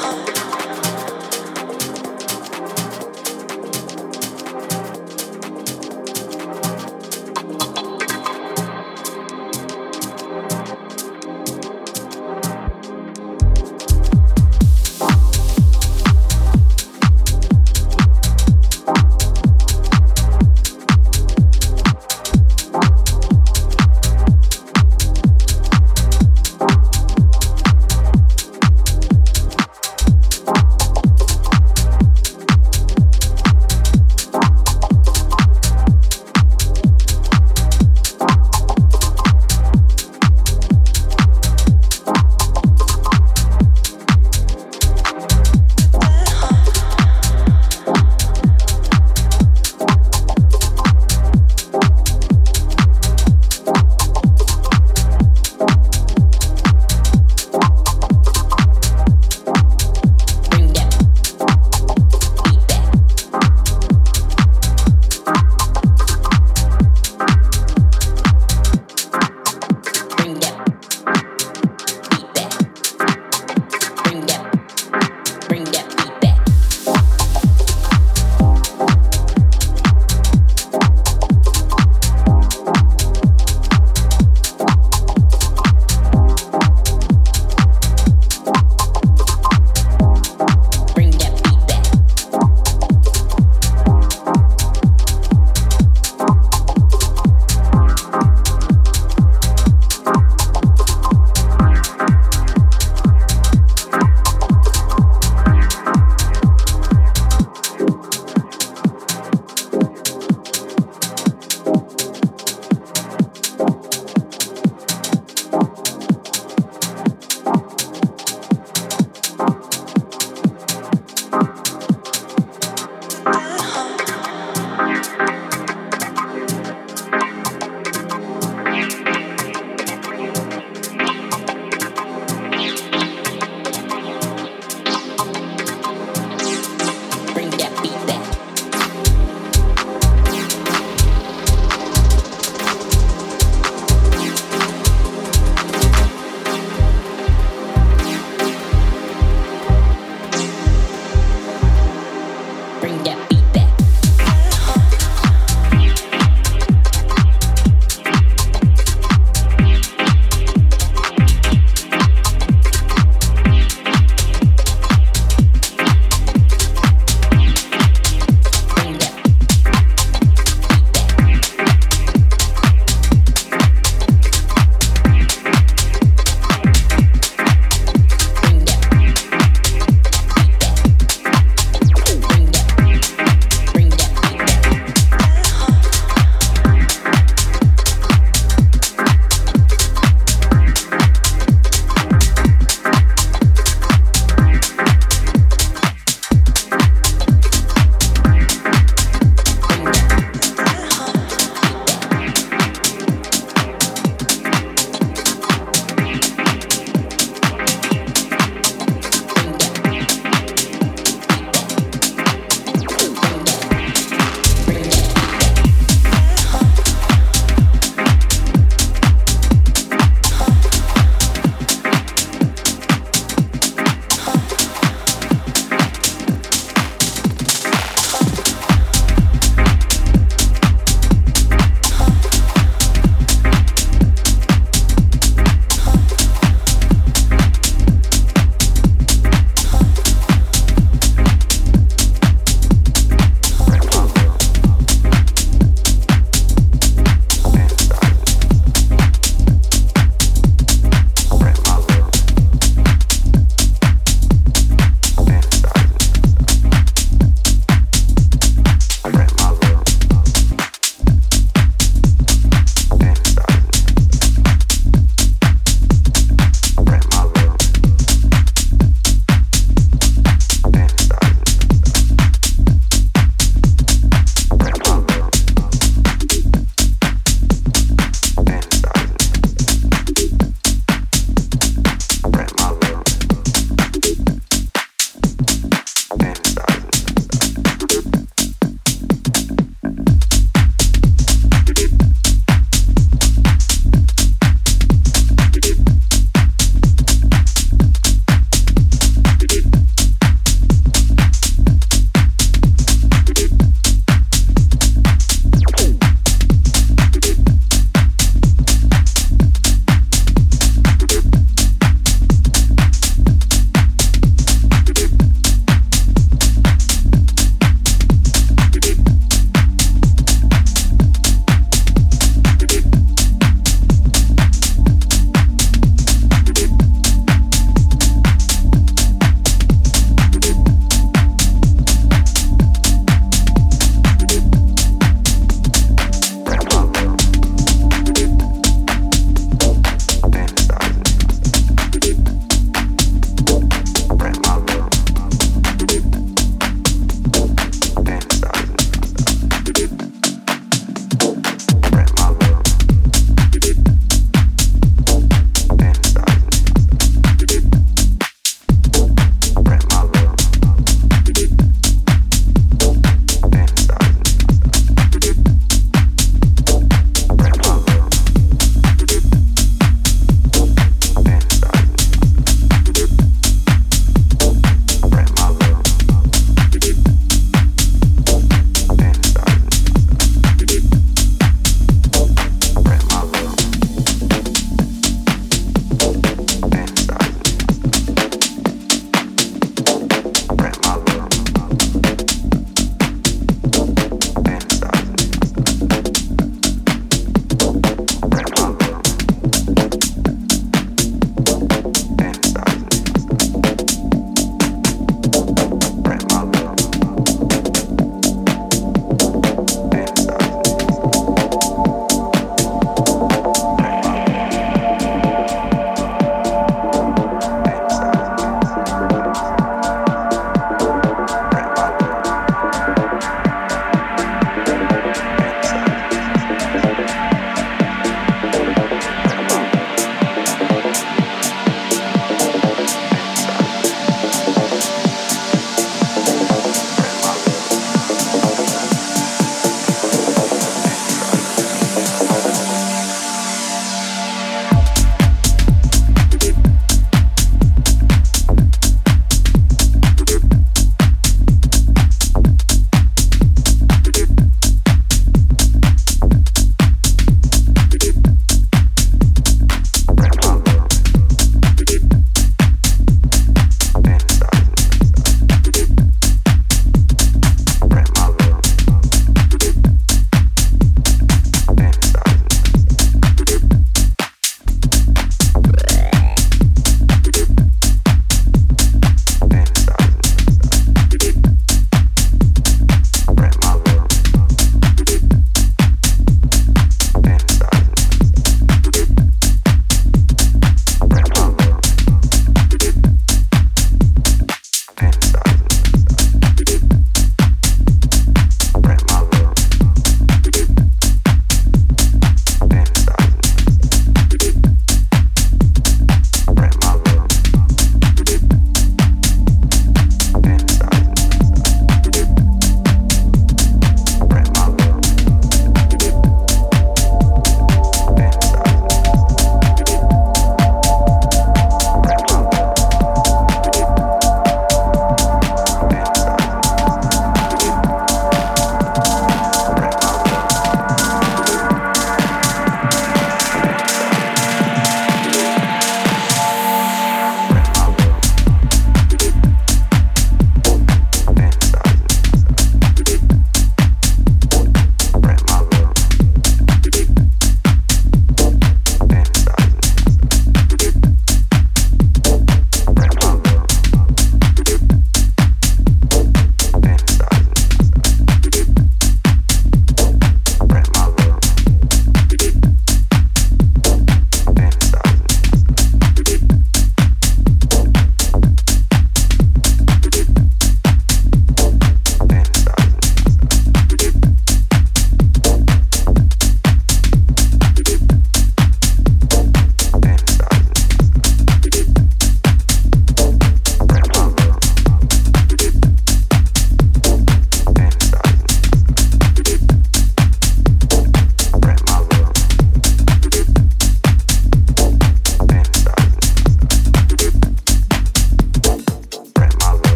heart.